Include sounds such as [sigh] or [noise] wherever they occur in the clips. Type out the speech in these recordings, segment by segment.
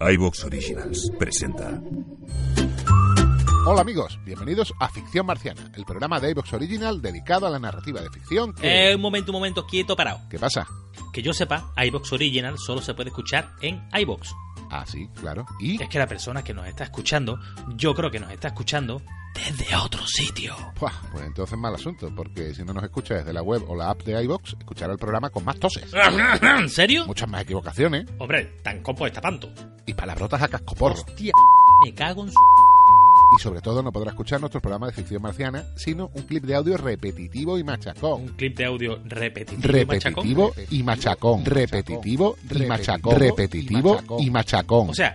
iVox Originals presenta. Hola amigos, bienvenidos a Ficción Marciana, el programa de iVox Original dedicado a la narrativa de ficción que... Eh, un momento, un momento, quieto, parado. ¿Qué pasa? Que yo sepa, iBox Original solo se puede escuchar en iBox. Ah, sí, claro. ¿Y? Es que la persona que nos está escuchando, yo creo que nos está escuchando desde otro sitio. Buah, pues entonces mal asunto, porque si no nos escucha desde la web o la app de iVox, escuchará el programa con más toses. [coughs] ¿En serio? Muchas más equivocaciones Hombre, tan copo está panto. Y palabrotas a cascoporro. Hostia, [laughs] me cago en su... Y sobre todo no podrá escuchar nuestro programa de ficción marciana, sino un clip de audio repetitivo y machacón. Un clip de audio repetitivo, y machacón. Repetitivo y machacón. Repetitivo y machacón. Repetitivo y machacón. O sea,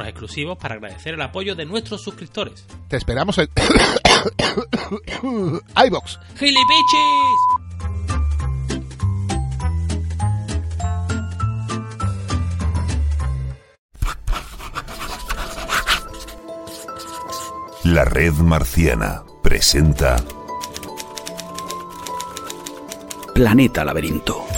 exclusivos para agradecer el apoyo de nuestros suscriptores. Te esperamos en [coughs] iVox. ¡Gilipichis! La Red Marciana presenta Planeta Laberinto.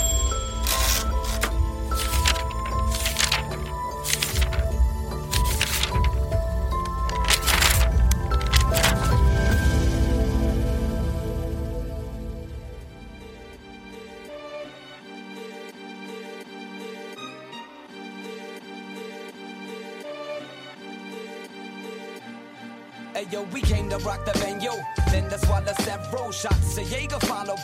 We came to rock the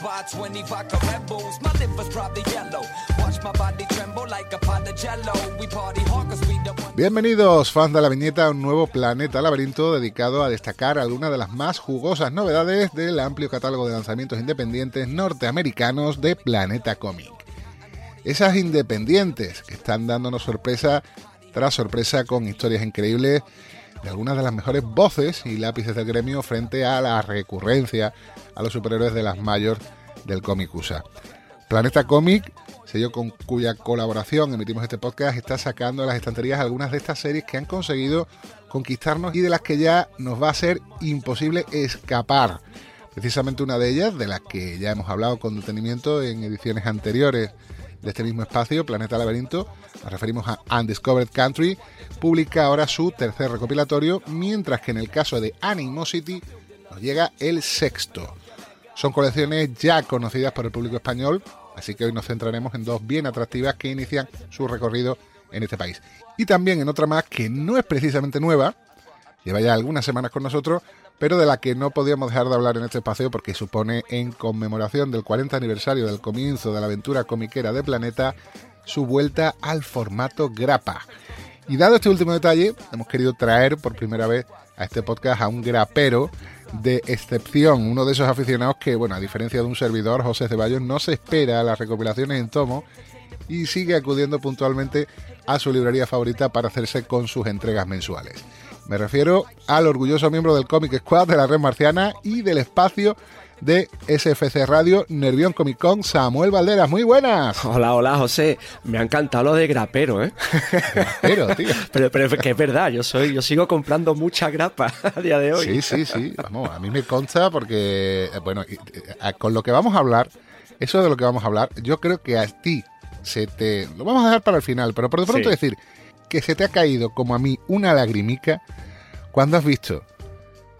by 20 vodka Red Bulls. My liver's probably yellow. Watch my body tremble like a pot of. Bienvenidos, fans de la viñeta, a un nuevo Planeta Laberinto dedicado a destacar algunas de las más jugosas novedades del amplio catálogo de lanzamientos independientes norteamericanos de Planeta Comic. Esas independientes que están dándonos sorpresa tras sorpresa con historias increíbles de algunas de las mejores voces y lápices del gremio frente a la recurrencia a los superhéroes de las mayores del cómic USA. Planeta Comic, sello con cuya colaboración emitimos este podcast, está sacando las estanterías algunas de estas series que han conseguido conquistarnos y de las que ya nos va a ser imposible escapar. Precisamente una de ellas, de las que ya hemos hablado con detenimiento en ediciones anteriores de este mismo espacio, Planeta Laberinto, nos referimos a Undiscovered Country, publica ahora su tercer recopilatorio, mientras que en el caso de Animosity nos llega el sexto. Son colecciones ya conocidas por el público español, así que hoy nos centraremos en dos bien atractivas que inician su recorrido en este país. Y también en otra más que no es precisamente nueva, lleva ya algunas semanas con nosotros, pero de la que no podíamos dejar de hablar en este espacio porque supone en conmemoración del 40 aniversario del comienzo de la aventura comiquera de Planeta su vuelta al formato grapa. Y dado este último detalle, hemos querido traer por primera vez a este podcast a un grapero de excepción, uno de esos aficionados que, bueno, a diferencia de un servidor, José Ceballos, no se espera a las recopilaciones en tomo y sigue acudiendo puntualmente a su librería favorita para hacerse con sus entregas mensuales. Me refiero al orgulloso miembro del Comic Squad de la Red Marciana y del espacio de SFC Radio Nervión Comic Con, Samuel Valderas. Muy buenas. Hola, hola, José. Me ha encantado lo de grapero, ¿eh? [laughs] Pero, tío. Pero, pero que es verdad, yo soy, yo sigo comprando mucha grapa [laughs] a día de hoy. Sí, sí, sí. Vamos, a mí me consta porque, eh, bueno, eh, con lo que vamos a hablar, eso de lo que vamos a hablar, yo creo que a ti se te... Lo vamos a dejar para el final, pero por de pronto Sí. decir que se te ha caído como a mí una lagrimica cuando has visto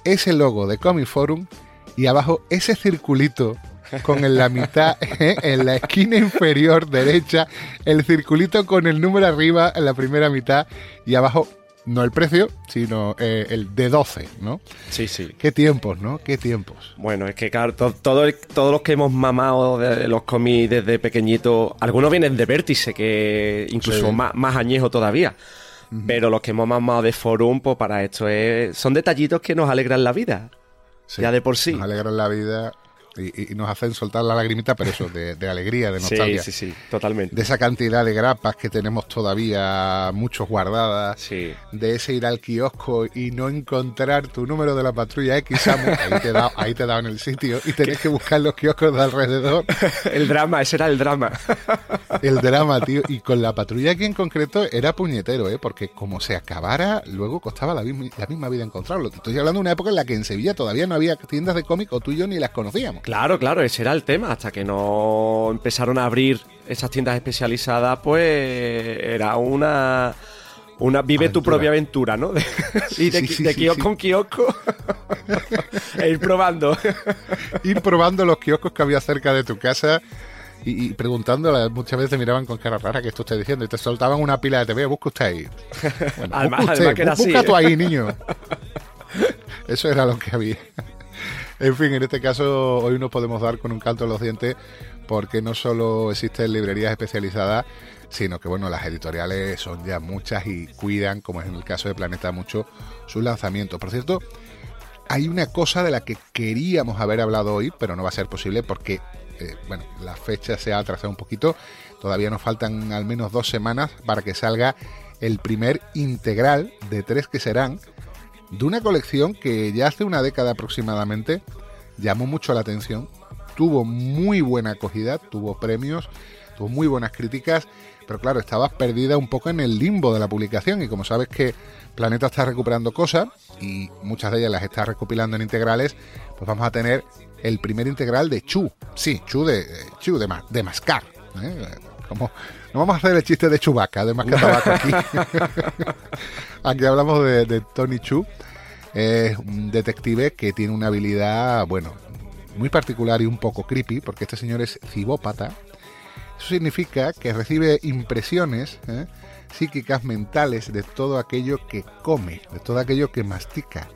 ese logo de Comic Forum y abajo ese circulito con en la mitad, [laughs] eh, en la esquina inferior derecha, el circulito con el número arriba en la primera mitad y abajo, no el precio, sino eh, el de 12, ¿no? Sí, sí. Qué tiempos, ¿no? Qué tiempos. Bueno, es que claro, to- todo el- todos los que hemos mamado de los cómics desde pequeñito, algunos vienen de Vértice, que incluso Sí. más, más añejo todavía. Pero los que hemos mamado de Forum, pues para esto es, son detallitos que nos alegran la vida. Sí, Ya de por sí. Nos alegran la vida y, y nos hacen soltar la lagrimita, pero eso, de, de alegría, de [laughs] nostalgia. Sí, sí, sí, totalmente. De esa cantidad de grapas que tenemos todavía muchos guardadas. Sí. De ese ir al kiosco y no encontrar tu número de la patrulla X, Samu, ahí te he dado, ahí te en el sitio y tenés [laughs] que buscar los kioscos de alrededor. [laughs] el drama, ese era el drama. El drama, tío. Y con la patrulla aquí en concreto era puñetero, ¿eh? Porque como se acabara, luego costaba la misma, la misma vida encontrarlo. Te estoy hablando de una época en la que en Sevilla todavía no había tiendas de cómic o tú y yo ni las conocíamos. Claro, claro, ese era el tema. Hasta que no empezaron a abrir esas tiendas especializadas, pues era una. Una, vive tu propia aventura, ¿no? De- [laughs] y de, Sí, de sí, kiosco en kiosco. [laughs] e ir probando. Ir probando los kioscos que había cerca de tu casa y, y preguntándole, muchas veces te miraban con cara rara que esto está diciendo y te soltaban una pila de TV, busca usted ahí. [laughs] Bueno, Además- busca usted, además que era busca así, tú ¿eh? ahí, niño. Eso era lo que había. En fin, en este caso hoy nos podemos dar con un canto en los dientes porque no solo existen librerías especializadas, sino que bueno, las editoriales son ya muchas y cuidan, como es en el caso de Planeta, mucho sus lanzamientos. Por cierto, hay una cosa de la que queríamos haber hablado hoy, pero no va a ser posible porque, eh, bueno, la fecha se ha atrasado un poquito. Todavía nos faltan al menos dos semanas para que salga el primer integral de tres que serán de una colección que ya hace una década aproximadamente llamó mucho la atención, tuvo muy buena acogida, tuvo premios, tuvo muy buenas críticas, pero claro, estaba perdida un poco en el limbo de la publicación y como sabes que Planeta está recuperando cosas y muchas de ellas las está recopilando en integrales, pues vamos a tener el primer integral de Chu, sí, Chu de, eh, Chu de, de mascar, ¿eh? Como, no vamos a hacer el chiste de Chubaca, de mascar tabaco aquí. [laughs] aquí hablamos de, de Tony Chu, es un detective que tiene una habilidad, bueno, muy particular y un poco creepy, porque este señor es cibópata. Eso significa que recibe impresiones ¿eh? psíquicas mentales de todo aquello que come, de todo aquello que mastica,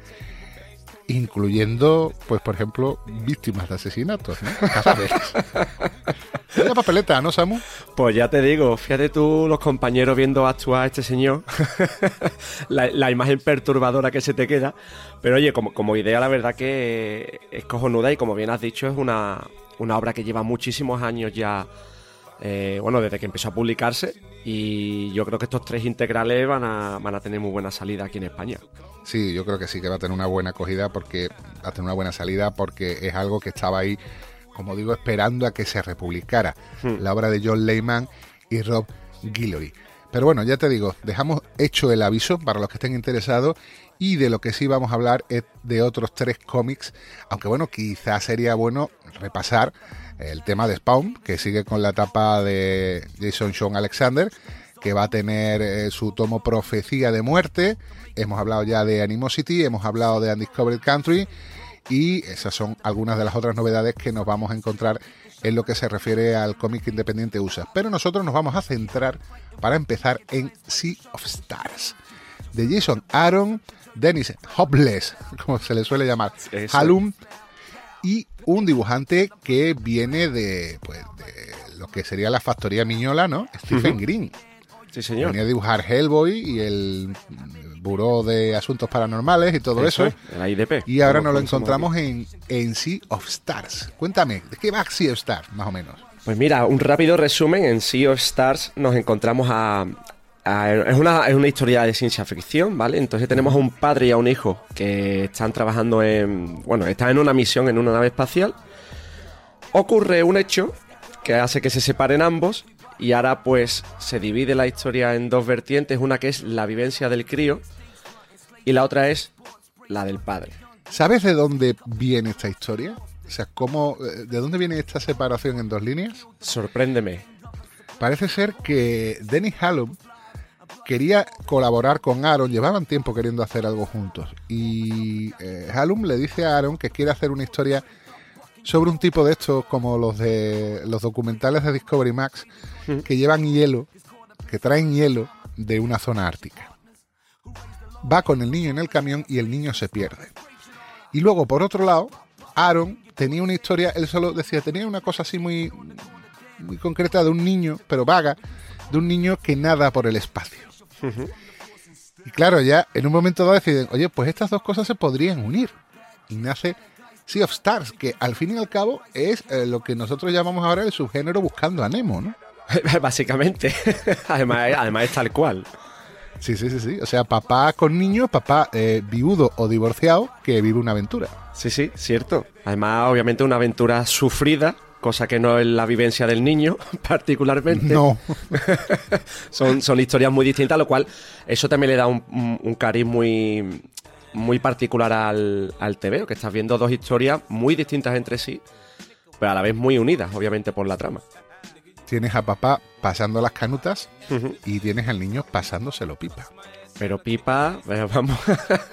incluyendo, pues, por ejemplo, víctimas de asesinatos, ¿no? [laughs] Papeleta, ¿no, Samu? Pues ya te digo, fíjate tú los compañeros viendo actuar a este señor, [laughs] la, la imagen perturbadora que se te queda. Pero oye, como, como idea la verdad que es cojonuda y como bien has dicho es una, una obra que lleva muchísimos años ya, eh, bueno, desde que empezó a publicarse y yo creo que estos tres integrales van a, van a tener muy buena salida aquí en España. Sí, yo creo que sí que va a tener una buena acogida porque va a tener una buena salida porque es algo que estaba ahí, como digo, esperando a que se republicara la obra de John Lehman y Rob Guillory. Pero bueno, ya te digo, dejamos hecho el aviso para los que estén interesados y de lo que sí vamos a hablar es de otros tres cómics, aunque bueno, quizás sería bueno repasar el tema de Spawn, que sigue con la etapa de Jason Sean Alexander, que va a tener eh, su tomo Profecía de Muerte. Hemos hablado ya de Animosity, hemos hablado de Undiscovered Country y esas son algunas de las otras novedades que nos vamos a encontrar en lo que se refiere al cómic independiente USA. Pero nosotros nos vamos a centrar para empezar en Sea of Stars de Jason Aaron, Dennis Hopeless, [laughs] como se le suele llamar, Eso. Halum, y un dibujante que viene de, pues, de lo que sería la factoría Miñola, ¿no? Stephen Green. Sí, señor. Venía a dibujar Hellboy y el Buró de Asuntos Paranormales y todo eso. es, el IDP. Y ahora nos lo encontramos en, en Sea of Stars. Cuéntame, ¿de qué va Sea of Stars, más o menos? Pues mira, un rápido resumen. En Sea of Stars nos encontramos a. a- es, una, es una historia de ciencia ficción, ¿vale? Entonces tenemos a un padre y a un hijo que están trabajando en. Bueno, están en una misión en una nave espacial. Ocurre un hecho que hace que se separen ambos. Y ahora, pues, se divide la historia en dos vertientes: una que es la vivencia del crío, y la otra es la del padre. ¿Sabes de dónde viene esta historia? O sea, ¿cómo, eh, ¿de dónde viene esta separación en dos líneas? Sorpréndeme. Parece ser que Dennis Hallam quería colaborar con Aaron, llevaban tiempo queriendo hacer algo juntos. Y eh, Hallam le dice a Aaron que quiere hacer una historia sobre un tipo de estos como los de los documentales de Discovery Max que llevan hielo, que traen hielo de una zona ártica. Va con el niño en el camión y el niño se pierde. Y luego, por otro lado, Aaron tenía una historia, él solo decía, tenía una cosa así muy, muy concreta de un niño, pero vaga, de un niño que nada por el espacio. Y claro, ya en un momento dado deciden, oye, pues estas dos cosas se podrían unir. Y nace Sea of Stars, que al fin y al cabo es eh, lo que nosotros llamamos ahora el subgénero buscando a Nemo, ¿no? [laughs] Básicamente. [laughs] además, además es tal cual. Sí, sí, sí, sí. O sea, papá con niños, papá eh, viudo o divorciado que vive una aventura. Sí, sí, cierto. Además, obviamente una aventura sufrida, cosa que no es la vivencia del niño, [laughs] particularmente. No. son, son historias muy distintas, lo cual eso también le da un, un- un cariz muy, muy particular al, al TVO, que estás viendo dos historias muy distintas entre sí, pero a la vez muy unidas, obviamente, por la trama. Tienes a papá pasando las canutas y tienes al niño pasándoselo pipa. Pero Pipa, eh, vamos,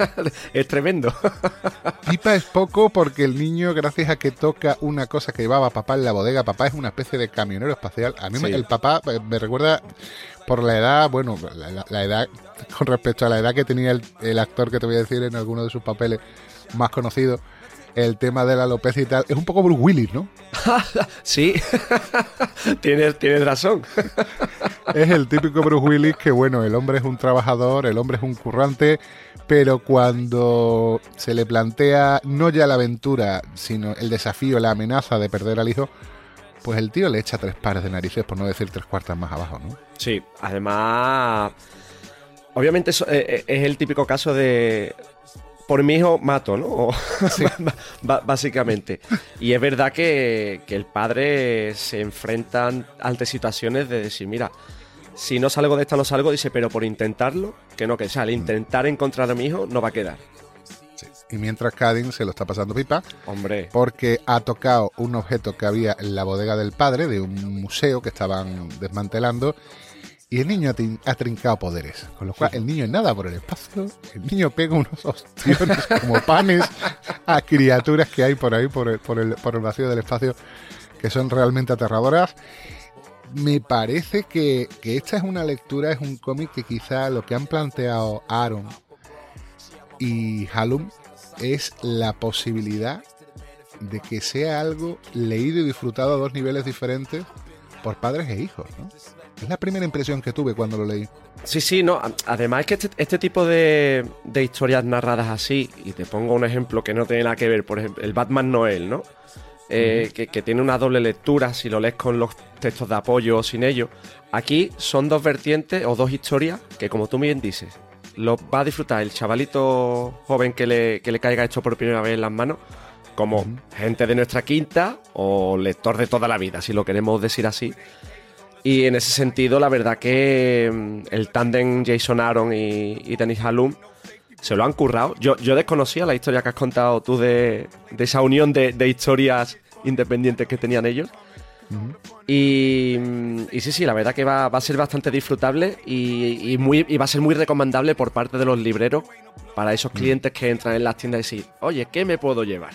[laughs] es tremendo. [laughs] Pipa es poco porque el niño, gracias a que toca una cosa que llevaba papá en la bodega, papá es una especie de camionero espacial. A mí me- el papá me recuerda por la edad, bueno, la, la- la edad [laughs] con respecto a la edad que tenía el, el actor que te voy a decir en alguno de sus papeles más conocidos, el tema de la alopecia y tal, es un poco Bruce Willis, ¿no? Sí, tienes, tienes razón. Es el típico Bruce Willis que, bueno, el hombre es un trabajador, el hombre es un currante, pero cuando se le plantea no ya la aventura, sino el desafío, la amenaza de perder al hijo, pues el tío le echa tres pares de narices, por no decir tres cuartas más abajo, ¿no? Sí, además, obviamente eh, eh, es el típico caso de por mi hijo mato, ¿no? [laughs] [laughs] Básicamente. Y es verdad que, que el padre se enfrenta ante situaciones de decir, mira, si no salgo de esta no salgo, dice, pero por intentarlo, que no, que o sea, al intentar encontrar a mi hijo no va a quedar. Y mientras Cadin se lo está pasando pipa, Hombre, porque ha tocado un objeto que había en la bodega del padre, de un museo que estaban desmantelando, y el niño ha, trincado poderes. Con lo cual, el niño nada por el espacio, el niño pega unos ostiones [laughs] como panes a criaturas que hay por ahí, por el, por el, por el vacío del espacio, que son realmente aterradoras. Me parece que, que esta es una lectura, es un cómic que quizá lo que han planteado Aaron y Halum es la posibilidad de que sea algo leído y disfrutado a dos niveles diferentes por padres e hijos, ¿no? Es la primera impresión que tuve cuando lo leí. Sí, sí, no. Además es que este, este tipo de, de historias narradas así, y te pongo un ejemplo que no tiene nada que ver, por ejemplo, el Batman Noel, ¿no? Eh, que, que tiene una doble lectura si lo lees con los textos de apoyo o sin ellos. Aquí son dos vertientes o dos historias que, como tú bien dices, lo va a disfrutar el chavalito joven que le, que le caiga esto por primera vez en las manos, como gente de nuestra quinta o lector de toda la vida, si lo queremos decir así. Y en ese sentido, la verdad que mm, el tándem Jason Aaron y, y Dennis Halum se lo han currado. Yo, yo desconocía la historia que has contado tú de, de esa unión de, de historias independientes que tenían ellos. y, mm, y sí, sí, la verdad que va, va a ser bastante disfrutable y, y muy, y va a ser muy recomendable por parte de los libreros para esos clientes que entran en las tiendas y decir, oye, ¿qué me puedo llevar?